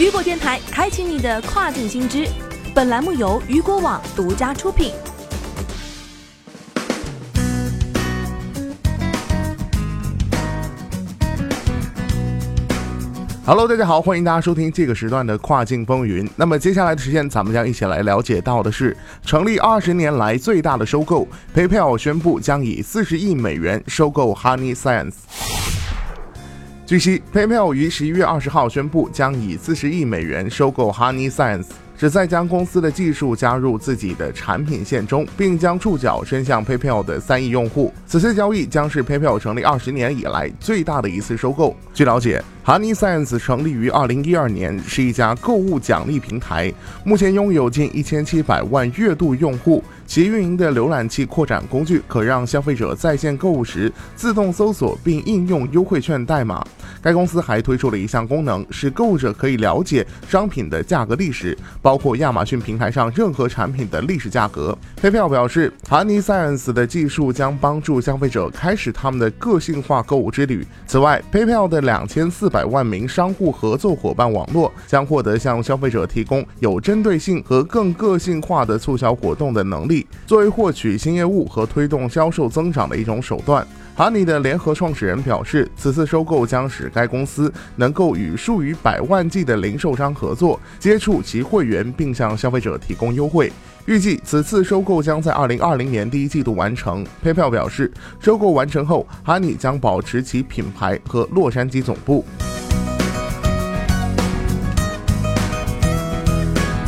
雨果电台开启你的跨境新知。本栏目由雨果网独家出品。Hello，大家好，欢迎大家收听这个时段的跨境风云。那么接下来的时间，咱们将一起来了解到的是，成立二十年来最大的收购，PayPal 宣布将以四十亿美元收购 Honey Science。据悉，PayPal 于十一月二十号宣布，将以四十亿美元收购 Honey Science，旨在将公司的技术加入自己的产品线中，并将触角伸向 PayPal 的三亿用户。此次交易将是 PayPal 成立二十年以来最大的一次收购。据了解，Honey Science 成立于二零一二年，是一家购物奖励平台，目前拥有近一千七百万月度用户。其运营的浏览器扩展工具可让消费者在线购物时自动搜索并应用优惠券代码。该公司还推出了一项功能，使购物者可以了解商品的价格历史，包括亚马逊平台上任何产品的历史价格。PayPal 表示，Honey Science 的技术将帮助消费者开始他们的个性化购物之旅。此外，PayPal 的两千四百万名商户合作伙伴网络将获得向消费者提供有针对性和更个性化的促销活动的能力，作为获取新业务和推动销售增长的一种手段。Honey 的联合创始人表示，此次收购将使该公司能够与数以百万计的零售商合作，接触其会员，并向消费者提供优惠。预计此次收购将在二零二零年第一季度完成。PayPal 表示，收购完成后，Honey 将保持其品牌和洛杉矶总部。